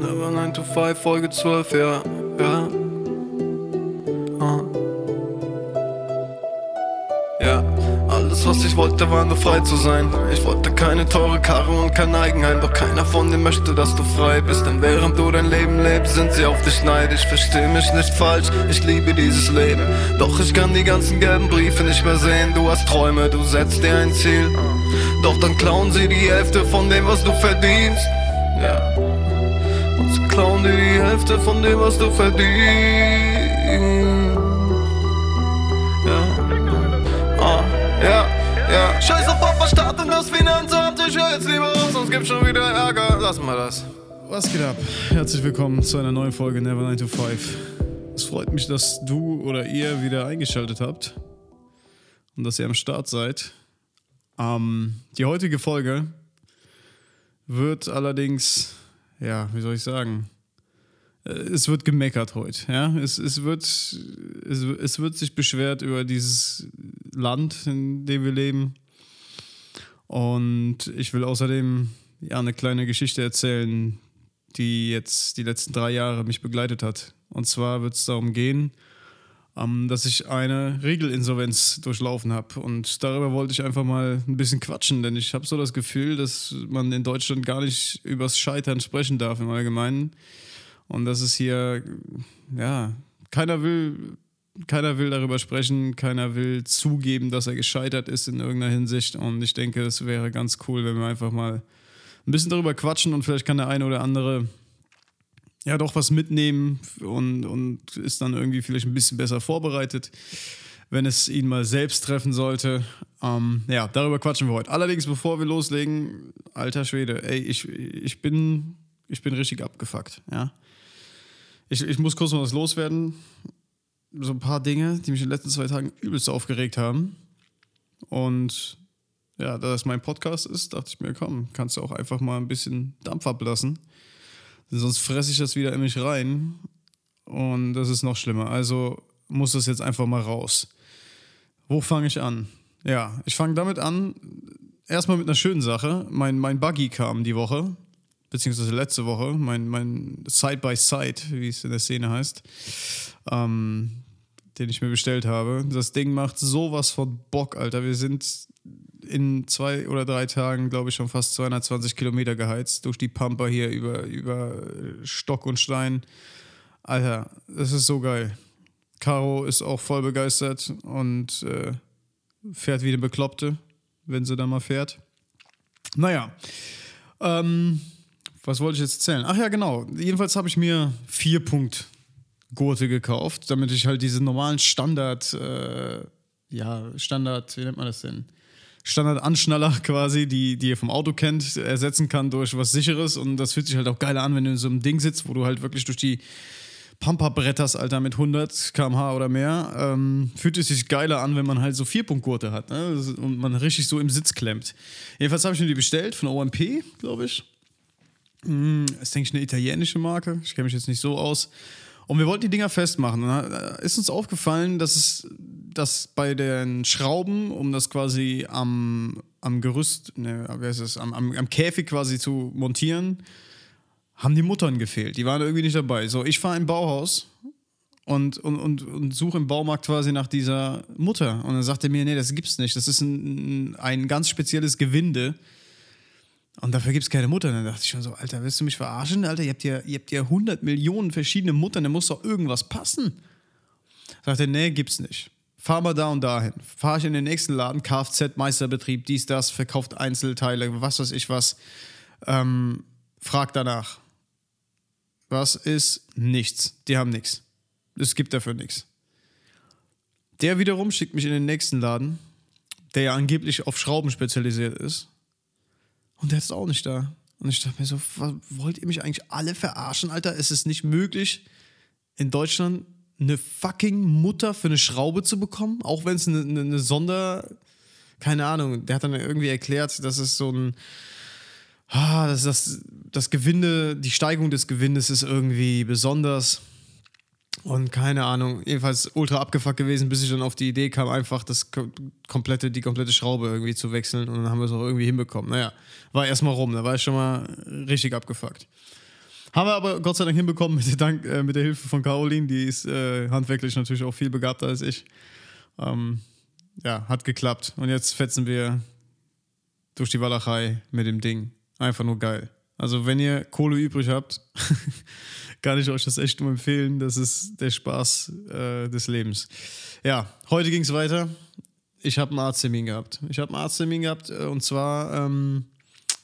Never 9 to 5, Folge 12, ja, ja. Ah. Ja, alles was ich wollte war nur frei zu sein. Ich wollte keine teure Karre und kein Eigenheim, doch keiner von denen möchte, dass du frei bist. Denn während du dein Leben lebst, sind sie auf dich neidisch. Versteh mich nicht falsch, ich liebe dieses Leben. Doch ich kann die ganzen gelben Briefe nicht mehr sehen. Du hast Träume, du setzt dir ein Ziel. Doch dann klauen sie die Hälfte von dem, was du verdienst. Ja. Und sie klauen dir die Hälfte von dem, was du verdienst. Ja. Ah, ja, ja. Scheiß auf Papa, Staat und das Finanzamt. Ich hör jetzt lieber auf, sonst gibt's schon wieder Ärger. Lass mal das. Was geht ab? Herzlich willkommen zu einer neuen Folge Never 9 to 5. Es freut mich, dass du oder ihr wieder eingeschaltet habt und dass ihr am Start seid. Ähm, die heutige Folge wird allerdings, ja, wie soll ich sagen, äh, es wird gemeckert heute. Ja? Es, es, wird, es, es wird sich beschwert über dieses Land, in dem wir leben. Und ich will außerdem ja, eine kleine Geschichte erzählen, die jetzt die letzten drei Jahre mich begleitet hat. Und zwar wird es darum gehen, ähm, dass ich eine Regelinsolvenz durchlaufen habe. Und darüber wollte ich einfach mal ein bisschen quatschen, denn ich habe so das Gefühl, dass man in Deutschland gar nicht übers Scheitern sprechen darf im Allgemeinen. Und dass es hier, ja, keiner will, keiner will darüber sprechen, keiner will zugeben, dass er gescheitert ist in irgendeiner Hinsicht. Und ich denke, es wäre ganz cool, wenn wir einfach mal ein bisschen darüber quatschen und vielleicht kann der eine oder andere ja doch was mitnehmen und, und ist dann irgendwie vielleicht ein bisschen besser vorbereitet, wenn es ihn mal selbst treffen sollte. Ähm, ja, darüber quatschen wir heute. Allerdings, bevor wir loslegen, alter Schwede, ey, ich, ich, bin, ich bin richtig abgefuckt, ja. Ich, ich muss kurz mal was loswerden. So ein paar Dinge, die mich in den letzten zwei Tagen übelst aufgeregt haben. Und ja, da das mein Podcast ist, dachte ich mir, komm, kannst du auch einfach mal ein bisschen Dampf ablassen. Sonst fresse ich das wieder in mich rein. Und das ist noch schlimmer. Also muss das jetzt einfach mal raus. Wo fange ich an? Ja, ich fange damit an. Erstmal mit einer schönen Sache. Mein, mein Buggy kam die Woche, beziehungsweise letzte Woche. Mein, mein Side-by-Side, wie es in der Szene heißt, ähm, den ich mir bestellt habe. Das Ding macht sowas von Bock, Alter. Wir sind in zwei oder drei Tagen, glaube ich, schon fast 220 Kilometer geheizt durch die Pampa hier über, über Stock und Stein. Alter, das ist so geil. Caro ist auch voll begeistert und äh, fährt wie eine Bekloppte, wenn sie da mal fährt. Naja, ähm, was wollte ich jetzt erzählen? Ach ja, genau. Jedenfalls habe ich mir vier Punkt Gurte gekauft, damit ich halt diese normalen Standard, äh, ja, Standard, wie nennt man das denn? Standard-Anschnaller quasi, die, die ihr vom Auto kennt, ersetzen kann durch was Sicheres. Und das fühlt sich halt auch geil an, wenn du in so einem Ding sitzt, wo du halt wirklich durch die Pampa bretterst, Alter, mit 100 km/h oder mehr. Ähm, fühlt es sich geiler an, wenn man halt so Vierpunktgurte hat ne? und man richtig so im Sitz klemmt. Jedenfalls habe ich mir die bestellt von OMP, glaube ich. Hm, ist, denke ich, eine italienische Marke. Ich kenne mich jetzt nicht so aus. Und wir wollten die Dinger festmachen. Und da ist uns aufgefallen, dass es dass bei den Schrauben, um das quasi am, am Gerüst, ne, wie heißt es, am, am, am Käfig quasi zu montieren, haben die Muttern gefehlt. Die waren irgendwie nicht dabei. So, ich fahre in ein Bauhaus und, und, und, und suche im Baumarkt quasi nach dieser Mutter. Und dann sagt er mir, nee, das gibt's nicht. Das ist ein, ein ganz spezielles Gewinde. Und dafür gibt es keine Mutter. Dann dachte ich schon so, Alter, willst du mich verarschen? Alter, ihr habt ja, ihr habt ja 100 Millionen verschiedene Muttern, da muss doch irgendwas passen. Sagt er, nee, gibt's nicht. Fahr mal da und dahin. Fahr ich in den nächsten Laden, Kfz, Meisterbetrieb, dies, das, verkauft Einzelteile, was weiß ich was. Ähm, frag danach. Was ist nichts? Die haben nichts. Es gibt dafür nichts. Der wiederum schickt mich in den nächsten Laden, der ja angeblich auf Schrauben spezialisiert ist. Und der ist auch nicht da. Und ich dachte mir so, wollt ihr mich eigentlich alle verarschen, Alter? Es ist nicht möglich, in Deutschland eine fucking Mutter für eine Schraube zu bekommen, auch wenn es eine, eine, eine, Sonder, keine Ahnung, der hat dann irgendwie erklärt, dass es so ein, ah, dass das, das Gewinde, die Steigung des Gewindes ist irgendwie besonders. Und keine Ahnung, jedenfalls ultra abgefuckt gewesen, bis ich dann auf die Idee kam, einfach das komplette, die komplette Schraube irgendwie zu wechseln. Und dann haben wir es auch irgendwie hinbekommen. Naja, war erstmal rum, da war ich schon mal richtig abgefuckt. Haben wir aber Gott sei Dank hinbekommen mit der, Dank, äh, mit der Hilfe von Caroline, die ist äh, handwerklich natürlich auch viel begabter als ich. Ähm, ja, hat geklappt. Und jetzt fetzen wir durch die Walachei mit dem Ding. Einfach nur geil. Also, wenn ihr Kohle übrig habt, kann ich euch das echt nur empfehlen. Das ist der Spaß äh, des Lebens. Ja, heute ging es weiter. Ich habe einen Arzttermin gehabt. Ich habe einen Arzttermin gehabt äh, und zwar, ähm,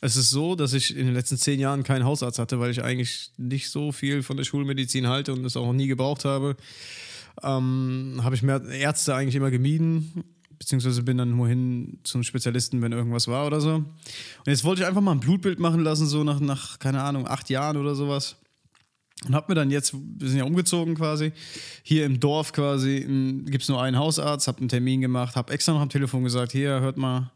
es ist so, dass ich in den letzten zehn Jahren keinen Hausarzt hatte, weil ich eigentlich nicht so viel von der Schulmedizin halte und es auch noch nie gebraucht habe. Ähm, habe ich mehr Ärzte eigentlich immer gemieden beziehungsweise bin dann nur hin zum Spezialisten, wenn irgendwas war oder so. Und jetzt wollte ich einfach mal ein Blutbild machen lassen, so nach, nach keine Ahnung, acht Jahren oder sowas. Und hab mir dann jetzt, wir sind ja umgezogen quasi, hier im Dorf quasi, gibt es nur einen Hausarzt, hab einen Termin gemacht, hab extra noch am Telefon gesagt, hier, hört mal,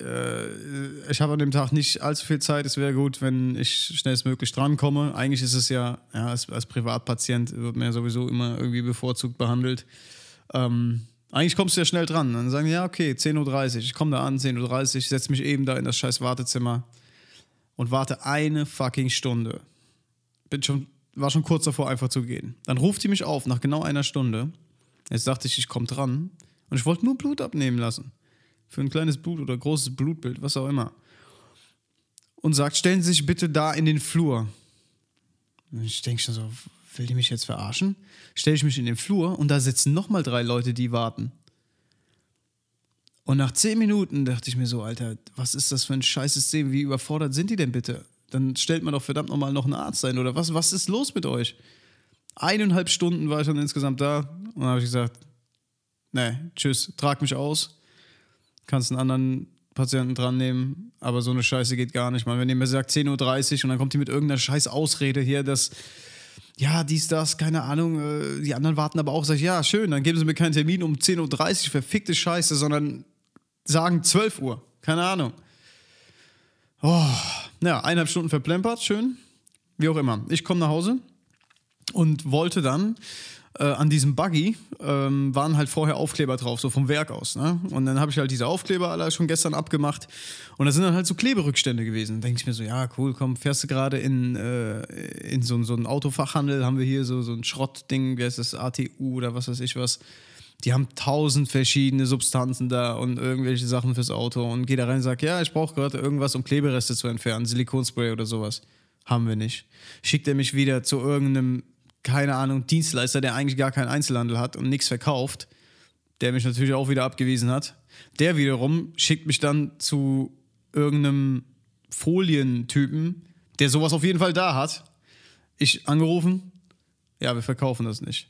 äh, ich habe an dem Tag nicht allzu viel Zeit, es wäre gut, wenn ich schnellstmöglich drankomme. Eigentlich ist es ja, ja als, als Privatpatient wird man ja sowieso immer irgendwie bevorzugt behandelt. Ähm, eigentlich kommst du ja schnell dran. Dann sagen die, ja, okay, 10.30 Uhr, ich komme da an, 10.30 Uhr, setze mich eben da in das scheiß Wartezimmer und warte eine fucking Stunde. Bin schon, war schon kurz davor, einfach zu gehen. Dann ruft die mich auf nach genau einer Stunde. Jetzt dachte ich, ich komme dran. Und ich wollte nur Blut abnehmen lassen. Für ein kleines Blut oder großes Blutbild, was auch immer. Und sagt, stellen Sie sich bitte da in den Flur. Und ich denke schon so, will die mich jetzt verarschen? Stelle ich mich in den Flur und da sitzen nochmal drei Leute, die warten. Und nach zehn Minuten dachte ich mir so, Alter, was ist das für ein scheiß System? Wie überfordert sind die denn bitte? Dann stellt man doch verdammt nochmal noch einen Arzt ein oder was? Was ist los mit euch? Eineinhalb Stunden war ich dann insgesamt da und dann habe ich gesagt, nee, tschüss, trag mich aus. Kannst einen anderen Patienten dran nehmen, aber so eine Scheiße geht gar nicht. Man, wenn ihr mir sagt 10.30 Uhr und dann kommt die mit irgendeiner scheiß Ausrede hier, dass ja, dies, das, keine Ahnung. Äh, die anderen warten aber auch, sag ich, ja, schön, dann geben sie mir keinen Termin um 10.30 Uhr, verfickte Scheiße, sondern sagen 12 Uhr. Keine Ahnung. Oh, ja, eineinhalb Stunden verplempert, schön. Wie auch immer. Ich komme nach Hause und wollte dann äh, an diesem Buggy ähm, waren halt vorher Aufkleber drauf, so vom Werk aus. Ne? Und dann habe ich halt diese Aufkleber alle schon gestern abgemacht. Und da sind dann halt so Kleberückstände gewesen. Da denke ich mir so, ja, cool, komm, fährst du gerade in, äh, in so, so einen Autofachhandel, haben wir hier so, so ein Schrottding, wie heißt das, ATU oder was weiß ich was. Die haben tausend verschiedene Substanzen da und irgendwelche Sachen fürs Auto. Und gehe da rein und sage, ja, ich brauche gerade irgendwas, um Klebereste zu entfernen, Silikonspray oder sowas. Haben wir nicht. Schickt er mich wieder zu irgendeinem keine Ahnung, Dienstleister, der eigentlich gar keinen Einzelhandel hat und nichts verkauft, der mich natürlich auch wieder abgewiesen hat. Der wiederum schickt mich dann zu irgendeinem Folientypen, der sowas auf jeden Fall da hat. Ich angerufen, ja, wir verkaufen das nicht.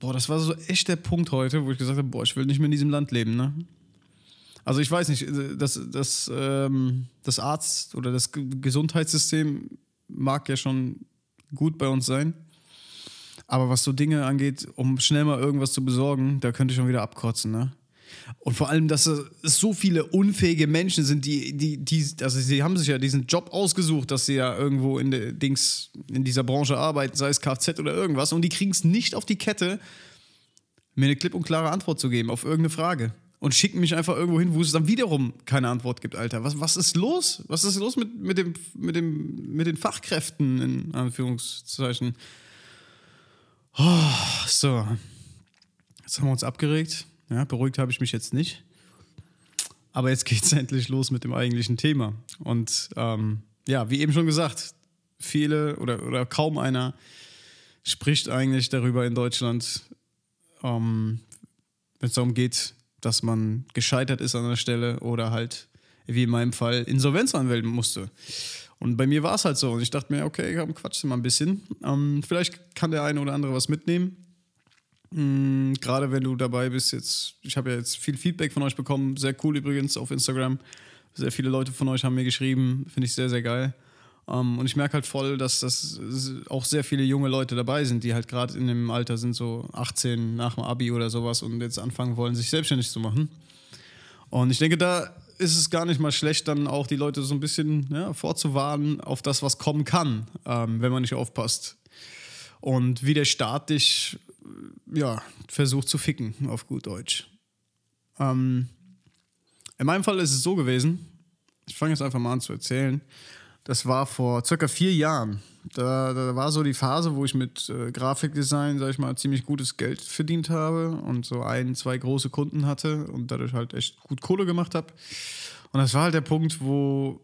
Boah, das war so echt der Punkt heute, wo ich gesagt habe, boah, ich will nicht mehr in diesem Land leben, ne? Also ich weiß nicht, das, das, ähm, das Arzt- oder das Gesundheitssystem mag ja schon gut bei uns sein. Aber was so Dinge angeht, um schnell mal irgendwas zu besorgen, da könnte ich schon wieder abkotzen, ne? Und vor allem, dass es so viele unfähige Menschen sind, die, die, die, also sie haben sich ja diesen Job ausgesucht, dass sie ja irgendwo in, der Dings, in dieser Branche arbeiten, sei es Kfz oder irgendwas, und die kriegen es nicht auf die Kette, mir eine klipp und klare Antwort zu geben auf irgendeine Frage und schicken mich einfach irgendwo hin, wo es dann wiederum keine Antwort gibt, Alter. Was, was ist los? Was ist los mit, mit, dem, mit, dem, mit den Fachkräften, in Anführungszeichen? Oh, so. Jetzt haben wir uns abgeregt. Ja, beruhigt habe ich mich jetzt nicht. Aber jetzt geht es endlich los mit dem eigentlichen Thema. Und ähm, ja, wie eben schon gesagt, viele oder, oder kaum einer spricht eigentlich darüber in Deutschland, ähm, wenn es darum geht, dass man gescheitert ist an der Stelle oder halt, wie in meinem Fall, Insolvenz anmelden musste. Und bei mir war es halt so. Und ich dachte mir, okay, komm, quatsch mal ein bisschen. Ähm, vielleicht kann der eine oder andere was mitnehmen. Mhm, Gerade wenn du dabei bist, jetzt, ich habe ja jetzt viel Feedback von euch bekommen. Sehr cool übrigens auf Instagram. Sehr viele Leute von euch haben mir geschrieben. Finde ich sehr, sehr geil. Um, ähm, und ich merke halt voll, dass das auch sehr viele junge Leute dabei sind, die halt gerade in dem Alter sind, so 18 nach dem Abi oder sowas und jetzt anfangen wollen, sich selbstständig zu machen. Und ich denke, da ist es gar nicht mal schlecht, dann auch die Leute so ein bisschen ja, vorzuwarnen auf das, was kommen kann, ähm, wenn man nicht aufpasst. und wie der Staat dich ja, versucht zu ficken, auf gut Deutsch. Ähm, in meinem Fall ist es so gewesen, ich fange jetzt einfach mal an zu erzählen. Das war vor circa vier Jahren. Da, da war so die Phase, wo ich mit äh, Grafikdesign, sag ich mal, ziemlich gutes Geld verdient habe und so ein, zwei große Kunden hatte und dadurch halt echt gut Kohle gemacht habe. Und das war halt der Punkt, wo,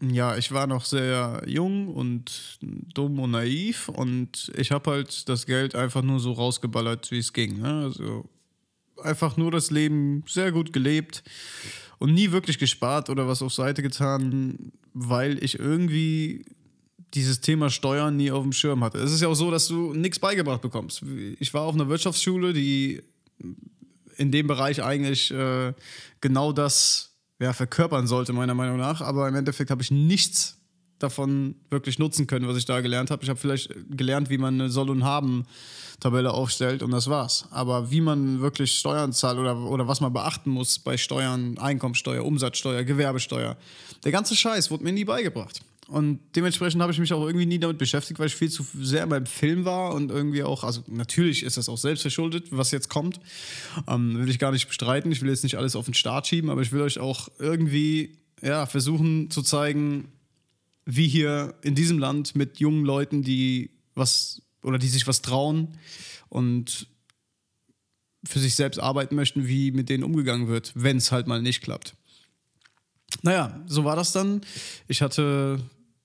ja, ich war noch sehr jung und dumm und naiv und ich habe halt das Geld einfach nur so rausgeballert, wie es ging. Ne? Also einfach nur das Leben sehr gut gelebt und nie wirklich gespart oder was auf Seite getan, weil ich irgendwie dieses Thema Steuern nie auf dem Schirm hatte. Es ist ja auch so, dass du nichts beigebracht bekommst. Ich war auf einer Wirtschaftsschule, die in dem Bereich eigentlich äh, genau das ja, verkörpern sollte, meiner Meinung nach. Aber im Endeffekt habe ich nichts davon wirklich nutzen können, was ich da gelernt habe. Ich habe vielleicht gelernt, wie man eine Soll- und Haben-Tabelle aufstellt und das war's. Aber wie man wirklich Steuern zahlt oder, oder was man beachten muss bei Steuern, Einkommensteuer, Umsatzsteuer, Gewerbesteuer, der ganze Scheiß wurde mir nie beigebracht. Und dementsprechend habe ich mich auch irgendwie nie damit beschäftigt, weil ich viel zu sehr beim Film war und irgendwie auch, also natürlich ist das auch selbst verschuldet, was jetzt kommt. Ähm, will ich gar nicht bestreiten. Ich will jetzt nicht alles auf den Start schieben, aber ich will euch auch irgendwie ja, versuchen zu zeigen, wie hier in diesem Land mit jungen Leuten, die was oder die sich was trauen und für sich selbst arbeiten möchten, wie mit denen umgegangen wird, wenn es halt mal nicht klappt. Naja, so war das dann. Ich hatte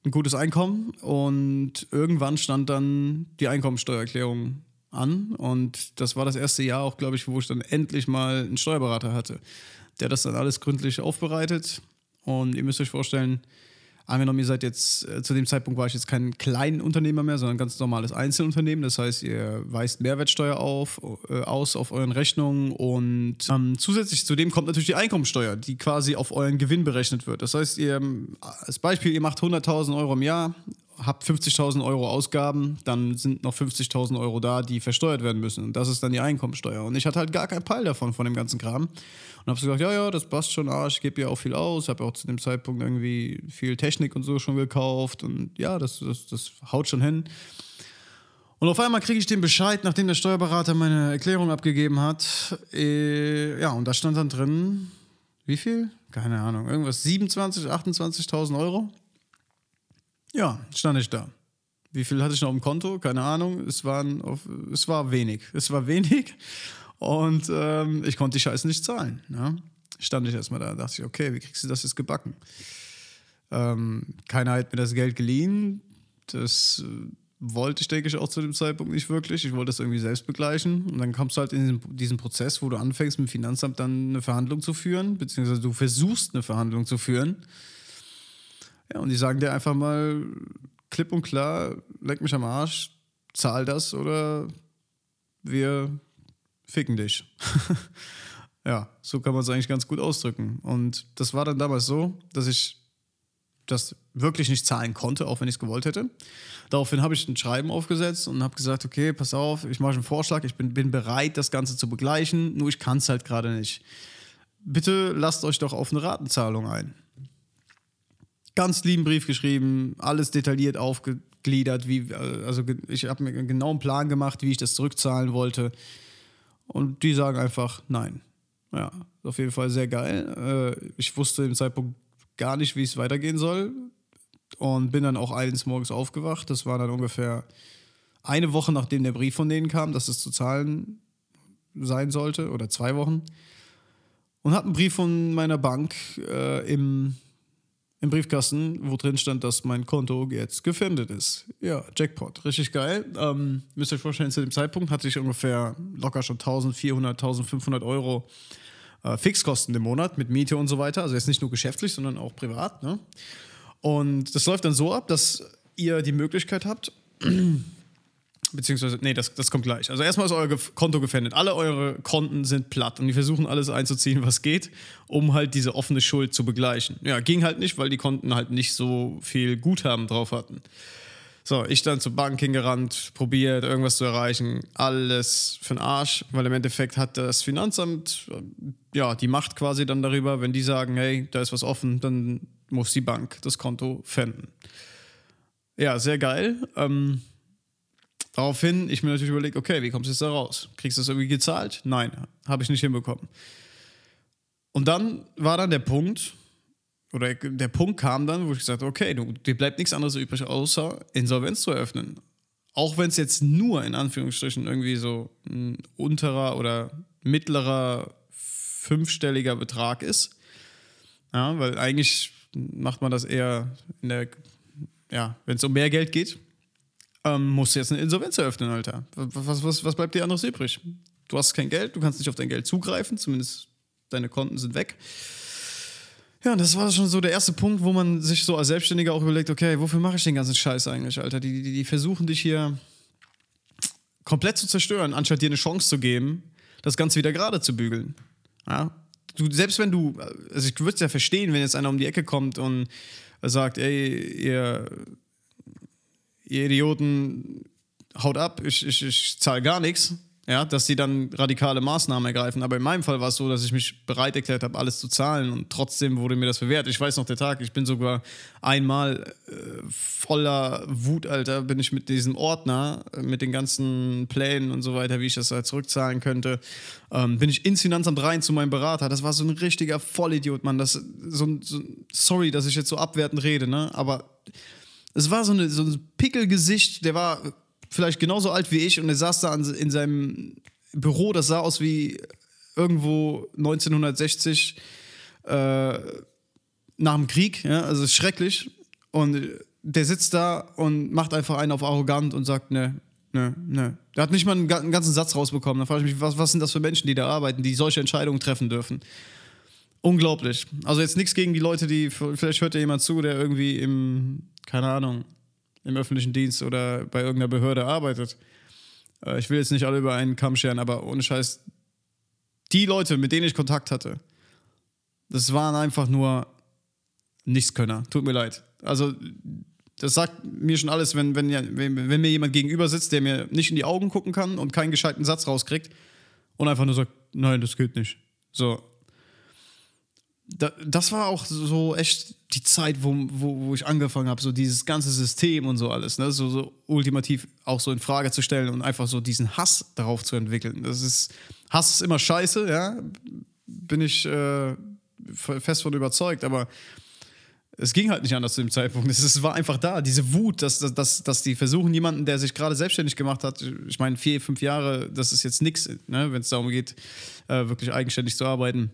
ein gutes Einkommen und irgendwann stand dann die Einkommensteuererklärung an und das war das erste Jahr auch, glaube ich, wo ich dann endlich mal einen Steuerberater hatte, der das dann alles gründlich aufbereitet. Und ihr müsst euch vorstellen, Angenommen, ihr seid jetzt, äh, zu dem Zeitpunkt war ich jetzt kein kleinen Unternehmer mehr, sondern ein ganz normales Einzelunternehmen. Das heißt, ihr weist Mehrwertsteuer auf, äh, aus auf euren Rechnungen und ähm, zusätzlich zu dem kommt natürlich die Einkommensteuer, die quasi auf euren Gewinn berechnet wird. Das heißt, ihr, als Beispiel, ihr macht 100.000 Euro im Jahr, habt 50.000 Euro Ausgaben, dann sind noch 50.000 Euro da, die versteuert werden müssen. Und das ist dann die Einkommensteuer. Und ich hatte halt gar keinen Peil davon, von dem ganzen Kram. Und habe so gesagt, ja, ja, das passt schon, ah, ich gebe ja auch viel aus. Habe auch zu dem Zeitpunkt irgendwie viel Technik und so schon gekauft. Und ja, das, das, das haut schon hin. Und auf einmal kriege ich den Bescheid, nachdem der Steuerberater meine Erklärung abgegeben hat. Äh, ja, und da stand dann drin, wie viel? Keine Ahnung, irgendwas 27.000, 28.000 Euro. Ja, stand ich da. Wie viel hatte ich noch im Konto? Keine Ahnung. Es, waren auf, es war wenig. Es war wenig. Und ähm, ich konnte die Scheiße nicht zahlen. Ja? Stand ich erstmal da, dachte ich, okay, wie kriegst du das jetzt gebacken? Ähm, keiner hat mir das Geld geliehen. Das äh, wollte ich, denke ich, auch zu dem Zeitpunkt nicht wirklich. Ich wollte das irgendwie selbst begleichen. Und dann kommst du halt in diesen, diesen Prozess, wo du anfängst, mit dem Finanzamt dann eine Verhandlung zu führen, beziehungsweise du versuchst, eine Verhandlung zu führen. Ja, und die sagen dir einfach mal klipp und klar, leck mich am Arsch, zahl das oder wir ficken dich. ja, so kann man es eigentlich ganz gut ausdrücken. Und das war dann damals so, dass ich das wirklich nicht zahlen konnte, auch wenn ich es gewollt hätte. Daraufhin habe ich ein Schreiben aufgesetzt und habe gesagt, okay, pass auf, ich mache einen Vorschlag, ich bin, bin bereit, das Ganze zu begleichen, nur ich kann es halt gerade nicht. Bitte lasst euch doch auf eine Ratenzahlung ein ganz lieben Brief geschrieben, alles detailliert aufgegliedert, wie, also ich habe mir einen genauen Plan gemacht, wie ich das zurückzahlen wollte. Und die sagen einfach nein. Ja, auf jeden Fall sehr geil. Äh, ich wusste im Zeitpunkt gar nicht, wie es weitergehen soll. Und bin dann auch eines Morgens aufgewacht. Das war dann ungefähr eine Woche, nachdem der Brief von denen kam, dass es zu zahlen sein sollte, oder zwei Wochen. Und habe einen Brief von meiner Bank äh, im im Briefkasten, wo drin stand, dass mein Konto jetzt gefändet ist. Ja, Jackpot, richtig geil. Ähm, müsst ihr euch vorstellen, zu dem Zeitpunkt hatte ich ungefähr locker schon 1400, 1500 Euro äh, Fixkosten im Monat mit Miete und so weiter. Also jetzt nicht nur geschäftlich, sondern auch privat. Ne? Und das läuft dann so ab, dass ihr die Möglichkeit habt, beziehungsweise, nee, das, das kommt gleich. Also erstmal ist euer Konto gefändet. Alle eure Konten sind platt und die versuchen alles einzuziehen, was geht, um halt diese offene Schuld zu begleichen. Ja, ging halt nicht, weil die Konten halt nicht so viel Guthaben drauf hatten. So, ich dann zur Bank hingerannt, probiert, irgendwas zu erreichen. Alles für den Arsch, weil im Endeffekt hat das Finanzamt äh, ja die Macht quasi dann darüber, wenn die sagen, hey, da ist was offen, dann muss die Bank das Konto fänden. Ja, sehr geil. Ähm, Daraufhin, ich mir natürlich überlegt, okay, wie kommst du jetzt da raus? Kriegst du das irgendwie gezahlt? Nein, habe ich nicht hinbekommen. Und dann war dann der Punkt, oder der Punkt kam dann, wo ich gesagt habe, okay, du, dir bleibt nichts anderes übrig, außer Insolvenz zu eröffnen. Auch wenn es jetzt nur in Anführungsstrichen irgendwie so ein unterer oder mittlerer fünfstelliger Betrag ist. Ja, weil eigentlich macht man das eher in der, ja, wenn es um mehr Geld geht, ähm, musst du jetzt eine Insolvenz eröffnen, Alter. Was, was, was bleibt dir anderes übrig? Du hast kein Geld, du kannst nicht auf dein Geld zugreifen, zumindest deine Konten sind weg. Ja, das war schon so der erste Punkt, wo man sich so als Selbstständiger auch überlegt, okay, wofür mache ich den ganzen Scheiß eigentlich, Alter? Die, die, die versuchen dich hier komplett zu zerstören, anstatt dir eine Chance zu geben, das Ganze wieder gerade zu bügeln. Ja? Du, selbst wenn du, also ich würde es ja verstehen, wenn jetzt einer um die Ecke kommt und sagt, ey, ihr ihr Idioten, haut ab, ich, ich, ich zahle gar nichts, ja, dass sie dann radikale Maßnahmen ergreifen. Aber in meinem Fall war es so, dass ich mich bereit erklärt habe, alles zu zahlen und trotzdem wurde mir das bewährt. Ich weiß noch der Tag, ich bin sogar einmal äh, voller Wut, Alter, bin ich mit diesem Ordner, äh, mit den ganzen Plänen und so weiter, wie ich das halt zurückzahlen könnte, ähm, bin ich ins Finanzamt rein zu meinem Berater. Das war so ein richtiger Vollidiot, Mann. Das, so, so, sorry, dass ich jetzt so abwertend rede, ne? Aber es war so, eine, so ein Pickelgesicht, der war vielleicht genauso alt wie ich und er saß da in seinem Büro, das sah aus wie irgendwo 1960 äh, nach dem Krieg, ja, also schrecklich. Und der sitzt da und macht einfach einen auf arrogant und sagt, ne, ne, ne. Der hat nicht mal einen, einen ganzen Satz rausbekommen. Da frage ich mich, was, was sind das für Menschen, die da arbeiten, die solche Entscheidungen treffen dürfen? Unglaublich. Also jetzt nichts gegen die Leute, die, vielleicht hört ja jemand zu, der irgendwie im, keine Ahnung, im öffentlichen Dienst oder bei irgendeiner Behörde arbeitet. Äh, ich will jetzt nicht alle über einen Kamm scheren, aber ohne Scheiß, die Leute, mit denen ich Kontakt hatte, das waren einfach nur Nichtskönner. Tut mir leid. Also, das sagt mir schon alles, wenn, wenn, wenn, wenn mir jemand gegenüber sitzt, der mir nicht in die Augen gucken kann und keinen gescheiten Satz rauskriegt und einfach nur sagt, nein, das geht nicht. So, da, das war auch so echt die Zeit, wo, wo, wo ich angefangen habe, so dieses ganze System und so alles, ne? so, so ultimativ auch so in Frage zu stellen und einfach so diesen Hass darauf zu entwickeln. Das ist, Hass ist immer scheiße, ja, bin ich äh, fest von überzeugt, aber es ging halt nicht anders zu dem Zeitpunkt. Es war einfach da, diese Wut, dass, dass, dass die versuchen, jemanden, der sich gerade selbstständig gemacht hat, ich meine, vier, fünf Jahre, das ist jetzt nichts, ne, wenn es darum geht, äh, wirklich eigenständig zu arbeiten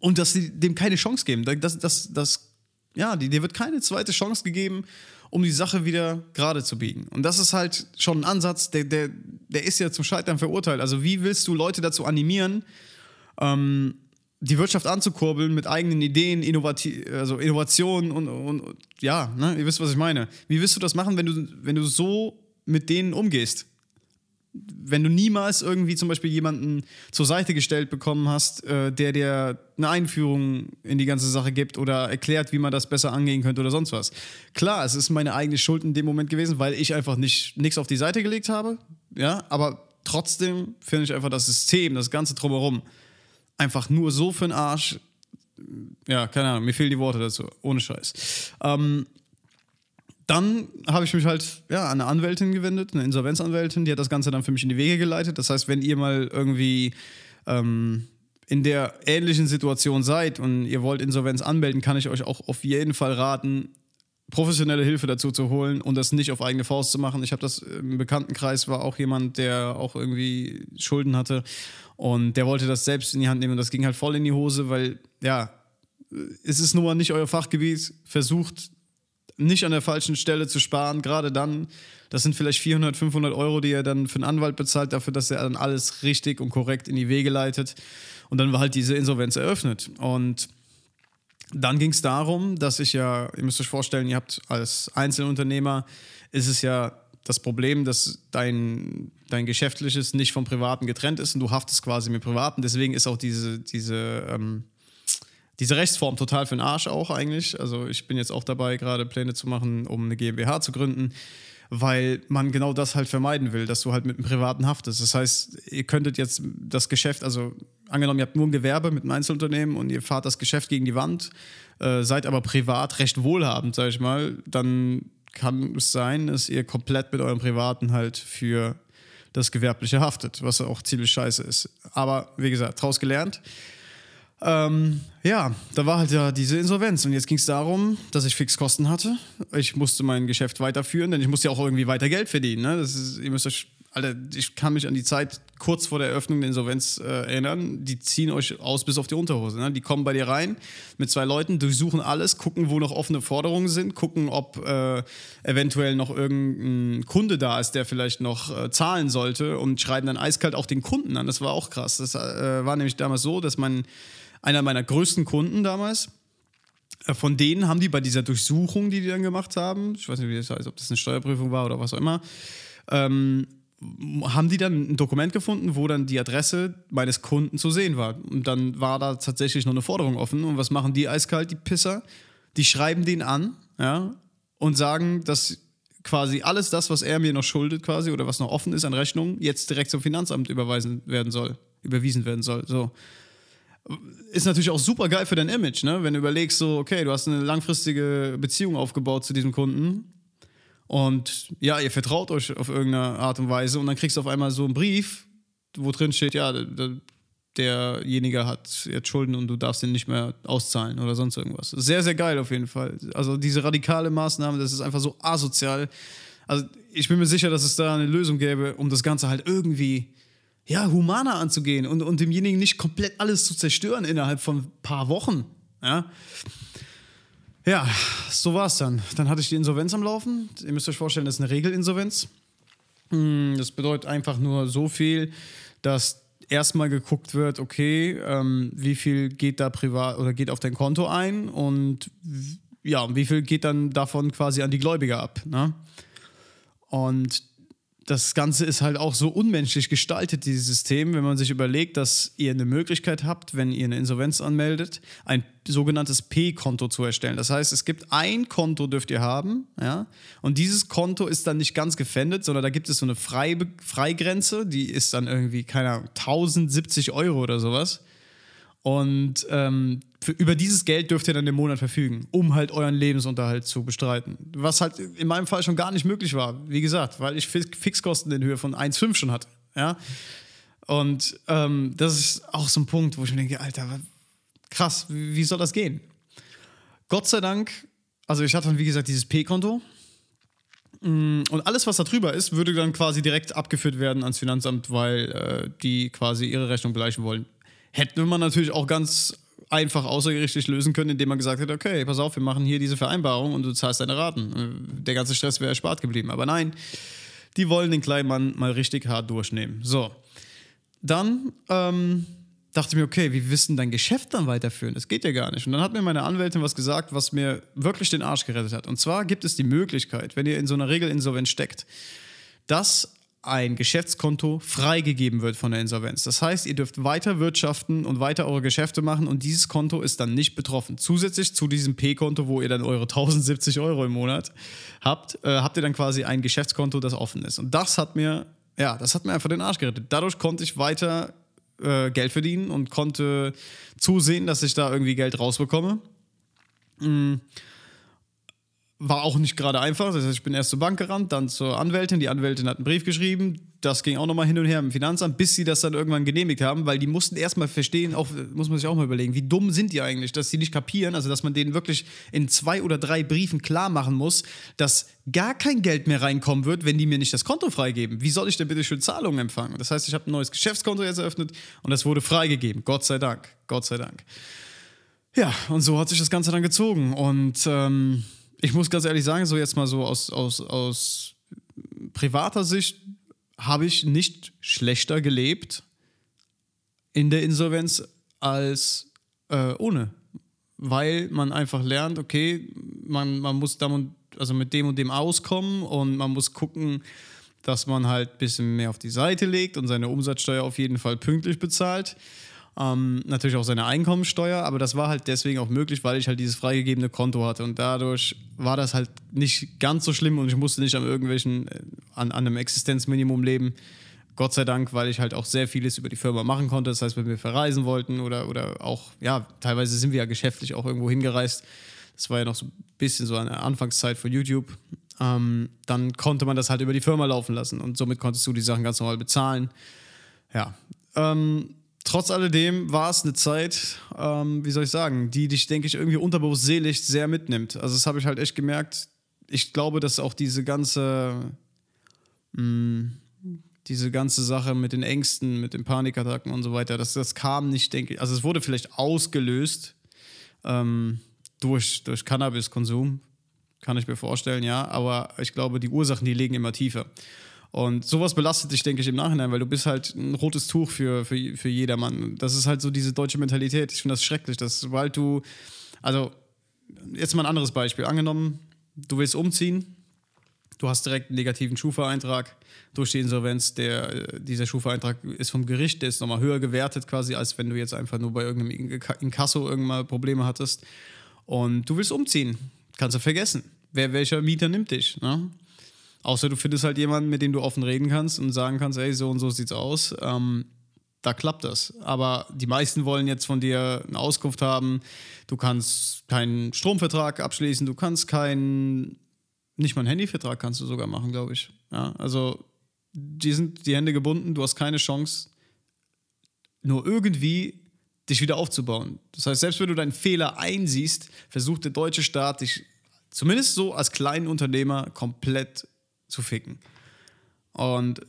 und dass sie dem keine Chance geben. Das, das, das, ja, dir wird keine zweite Chance gegeben, um die Sache wieder gerade zu biegen. Und das ist halt schon ein Ansatz, der, der, der ist ja zum Scheitern verurteilt. Also wie willst du Leute dazu animieren, ähm, die Wirtschaft anzukurbeln mit eigenen Ideen, Innovati also Innovationen und, und, und, ja, ne, ihr wisst, was ich meine. Wie willst du das machen, wenn du, wenn du so mit denen umgehst? Wenn du niemals irgendwie zum Beispiel jemanden zur Seite gestellt bekommen hast, äh, der dir eine Einführung in die ganze Sache gibt oder erklärt, wie man das besser angehen könnte oder sonst was. Klar, es ist meine eigene Schuld in dem Moment gewesen, weil ich einfach nicht nichts auf die Seite gelegt habe. Ja, aber trotzdem finde ich einfach das System, das Ganze drumherum, einfach nur so für den Arsch. Ja, keine Ahnung, mir fehlen die Worte dazu, ohne Scheiß. Ähm, dann habe ich mich halt ja, an eine Anwältin gewendet, eine Insolvenzanwältin, die hat das Ganze dann für mich in die Wege geleitet. Das heißt, wenn ihr mal irgendwie ähm, in der ähnlichen Situation seid und ihr wollt Insolvenz anmelden, kann ich euch auch auf jeden Fall raten, professionelle Hilfe dazu zu holen und das nicht auf eigene Faust zu machen. Ich habe das im Bekanntenkreis war auch jemand, der auch irgendwie Schulden hatte und der wollte das selbst in die Hand nehmen und das ging halt voll in die Hose, weil ja, es ist nun mal nicht euer Fachgebiet. Versucht nicht an der falschen Stelle zu sparen, gerade dann, das sind vielleicht 400, 500 Euro, die er dann für einen Anwalt bezahlt, dafür, dass er dann alles richtig und korrekt in die Wege leitet. Und dann war halt diese Insolvenz eröffnet. Und dann ging es darum, dass ich ja, ihr müsst euch vorstellen, ihr habt als Einzelunternehmer, ist es ja das Problem, dass dein, dein Geschäftliches nicht vom Privaten getrennt ist und du haftest quasi mit Privaten. Deswegen ist auch diese, diese ähm, diese Rechtsform total für den Arsch auch eigentlich. Also ich bin jetzt auch dabei, gerade Pläne zu machen, um eine GmbH zu gründen, weil man genau das halt vermeiden will, dass du halt mit einem Privaten haftest. Das heißt, ihr könntet jetzt das Geschäft, also angenommen, ihr habt nur ein Gewerbe mit einem Einzelunternehmen und ihr fahrt das Geschäft gegen die Wand, äh, seid aber privat recht wohlhabend, sag ich mal, dann kann es sein, dass ihr komplett mit eurem Privaten halt für das Gewerbliche haftet, was auch ziemlich scheiße ist. Aber wie gesagt, draus gelernt. Ähm, ja, da war halt ja diese Insolvenz und jetzt ging es darum, dass ich Fixkosten hatte. Ich musste mein Geschäft weiterführen, denn ich musste ja auch irgendwie weiter Geld verdienen. Ne? Das ist, ihr müsst euch Alter, ich kann mich an die Zeit kurz vor der Eröffnung der Insolvenz äh, erinnern. Die ziehen euch aus bis auf die Unterhose. Ne? Die kommen bei dir rein mit zwei Leuten, durchsuchen alles, gucken, wo noch offene Forderungen sind, gucken, ob äh, eventuell noch irgendein Kunde da ist, der vielleicht noch äh, zahlen sollte und schreiben dann eiskalt auch den Kunden an. Das war auch krass. Das äh, war nämlich damals so, dass mein, einer meiner größten Kunden damals, äh, von denen haben die bei dieser Durchsuchung, die die dann gemacht haben, ich weiß nicht, wie das heißt, ob das eine Steuerprüfung war oder was auch immer, ähm, haben die dann ein Dokument gefunden, wo dann die Adresse meines Kunden zu sehen war. Und dann war da tatsächlich noch eine Forderung offen. Und was machen die eiskalt, die Pisser? Die schreiben den an, ja, und sagen, dass quasi alles das, was er mir noch schuldet, quasi, oder was noch offen ist an Rechnungen, jetzt direkt zum Finanzamt überweisen werden soll, überwiesen werden soll. So. Ist natürlich auch super geil für dein Image, ne? Wenn du überlegst, so, okay, du hast eine langfristige Beziehung aufgebaut zu diesem Kunden und ja, ihr vertraut euch auf irgendeine Art und Weise und dann kriegst du auf einmal so einen Brief, wo drin steht, ja, derjenige hat jetzt Schulden und du darfst ihn nicht mehr auszahlen oder sonst irgendwas. Sehr, sehr geil auf jeden Fall. Also diese radikale Maßnahme, das ist einfach so asozial. Also ich bin mir sicher, dass es da eine Lösung gäbe, um das Ganze halt irgendwie ja, humaner anzugehen und, und demjenigen nicht komplett alles zu zerstören innerhalb von ein paar Wochen. Ja. Ja, so war es dann. Dann hatte ich die Insolvenz am Laufen. Ihr müsst euch vorstellen, das ist eine Regelinsolvenz. Hm, das bedeutet einfach nur so viel, dass erstmal geguckt wird, okay, ähm, wie viel geht da privat oder geht auf dein Konto ein und ja, wie viel geht dann davon quasi an die Gläubiger ab. Ne? Und das Ganze ist halt auch so unmenschlich gestaltet, dieses System, wenn man sich überlegt, dass ihr eine Möglichkeit habt, wenn ihr eine Insolvenz anmeldet, ein sogenanntes P-Konto zu erstellen. Das heißt, es gibt ein Konto, dürft ihr haben, ja, und dieses Konto ist dann nicht ganz gefändet, sondern da gibt es so eine Freigrenze, die ist dann irgendwie, keine Ahnung, 1070 Euro oder sowas. Und ähm, für, über dieses Geld dürft ihr dann im Monat verfügen, um halt euren Lebensunterhalt zu bestreiten. Was halt in meinem Fall schon gar nicht möglich war, wie gesagt, weil ich Fixkosten in Höhe von 1,5 schon hatte. Ja? Und ähm, das ist auch so ein Punkt, wo ich mir denke, Alter, krass, wie, wie soll das gehen? Gott sei Dank, also ich hatte dann, wie gesagt, dieses P-Konto. Mm, und alles, was da drüber ist, würde dann quasi direkt abgeführt werden ans Finanzamt, weil äh, die quasi ihre Rechnung begleichen wollen. Hätte man natürlich auch ganz einfach außergerichtlich lösen können, indem man gesagt hätte, okay, pass auf, wir machen hier diese Vereinbarung und du zahlst deine Raten. Der ganze Stress wäre erspart geblieben. Aber nein, die wollen den kleinen Mann mal richtig hart durchnehmen. So, dann ähm, dachte ich mir, okay, wie wissen dein Geschäft dann weiterführen? Das geht ja gar nicht. Und dann hat mir meine Anwältin was gesagt, was mir wirklich den Arsch gerettet hat. Und zwar gibt es die Möglichkeit, wenn ihr in so einer Regelinsolvenz steckt, dass ein Geschäftskonto freigegeben wird von der Insolvenz. Das heißt, ihr dürft weiter wirtschaften und weiter eure Geschäfte machen und dieses Konto ist dann nicht betroffen. Zusätzlich zu diesem P-Konto, wo ihr dann eure 1070 Euro im Monat habt, äh, habt ihr dann quasi ein Geschäftskonto, das offen ist. Und das hat mir, ja, das hat mir einfach den Arsch gerettet. Dadurch konnte ich weiter äh, Geld verdienen und konnte zusehen, dass ich da irgendwie Geld rausbekomme. Mhm war auch nicht gerade einfach. Das heißt, ich bin erst zur Bank gerannt, dann zur Anwältin. Die Anwältin hat einen Brief geschrieben. Das ging auch nochmal hin und her im Finanzamt, bis sie das dann irgendwann genehmigt haben, weil die mussten erstmal verstehen, auch, muss man sich auch mal überlegen, wie dumm sind die eigentlich, dass sie nicht kapieren, also dass man denen wirklich in zwei oder drei Briefen klar machen muss, dass gar kein Geld mehr reinkommen wird, wenn die mir nicht das Konto freigeben. Wie soll ich denn bitte schön Zahlungen empfangen? Das heißt, ich habe ein neues Geschäftskonto jetzt eröffnet und das wurde freigegeben. Gott sei Dank. Gott sei Dank. Ja, und so hat sich das Ganze dann gezogen. Und ähm, ich muss ganz ehrlich sagen, so jetzt mal so aus, aus, aus privater Sicht habe ich nicht schlechter gelebt in der Insolvenz als äh, ohne. Weil man einfach lernt, okay, man, man muss damit, also mit dem und dem auskommen und man muss gucken, dass man halt ein bisschen mehr auf die Seite legt und seine Umsatzsteuer auf jeden Fall pünktlich bezahlt. Ähm, natürlich auch seine Einkommensteuer, aber das war halt deswegen auch möglich, weil ich halt dieses freigegebene Konto hatte und dadurch war das halt nicht ganz so schlimm und ich musste nicht an irgendwelchen, äh, an, an einem Existenzminimum leben. Gott sei Dank, weil ich halt auch sehr vieles über die Firma machen konnte. Das heißt, wenn wir verreisen wollten oder, oder auch, ja, teilweise sind wir ja geschäftlich auch irgendwo hingereist. Das war ja noch so ein bisschen so eine Anfangszeit von YouTube. ähm, dann konnte man das halt über die Firma laufen lassen und somit konntest du die Sachen ganz normal bezahlen. Ja. Ähm, trotz alledem war es eine Zeit, ähm, wie soll ich sagen, die dich, denke ich, irgendwie unterbewusst selig sehr mitnimmt. Also das habe ich halt echt gemerkt. Ich glaube, dass auch diese ganze, mh, mm, diese ganze Sache mit den Ängsten, mit den Panikattacken und so weiter, dass das kam nicht, denke ich, also es wurde vielleicht ausgelöst ähm, durch, durch Cannabiskonsum, kann ich mir vorstellen, ja, aber ich glaube, die Ursachen, die liegen immer tiefer. Und sowas belastet dich, denke ich, im Nachhinein, weil du bist halt ein rotes Tuch für, für, für jedermann. Das ist halt so diese deutsche Mentalität. Ich finde das schrecklich, dass sobald du, also jetzt mal ein anderes Beispiel. Angenommen, du willst umziehen, du hast direkt einen negativen Schufa-Eintrag durch die Insolvenz. Der, dieser Schufa-Eintrag ist vom Gericht, der ist nochmal höher gewertet quasi, als wenn du jetzt einfach nur bei irgendeinem Inkasso irgendwann Probleme hattest. Und du willst umziehen, kannst du vergessen. Wer, welcher Mieter nimmt dich? Ne? Außer du findest halt jemanden, mit dem du offen reden kannst und sagen kannst, ey, so und so sieht's aus. Ähm, da klappt das. Aber die meisten wollen jetzt von dir eine Auskunft haben. Du kannst keinen Stromvertrag abschließen, du kannst keinen, nicht mal einen Handyvertrag kannst du sogar machen, glaube ich. Ja, also die sind die Hände gebunden, du hast keine Chance, nur irgendwie dich wieder aufzubauen. Das heißt, selbst wenn du deinen Fehler einsiehst, versucht der deutsche Staat dich zumindest so als kleinen Unternehmer komplett zu ficken. Und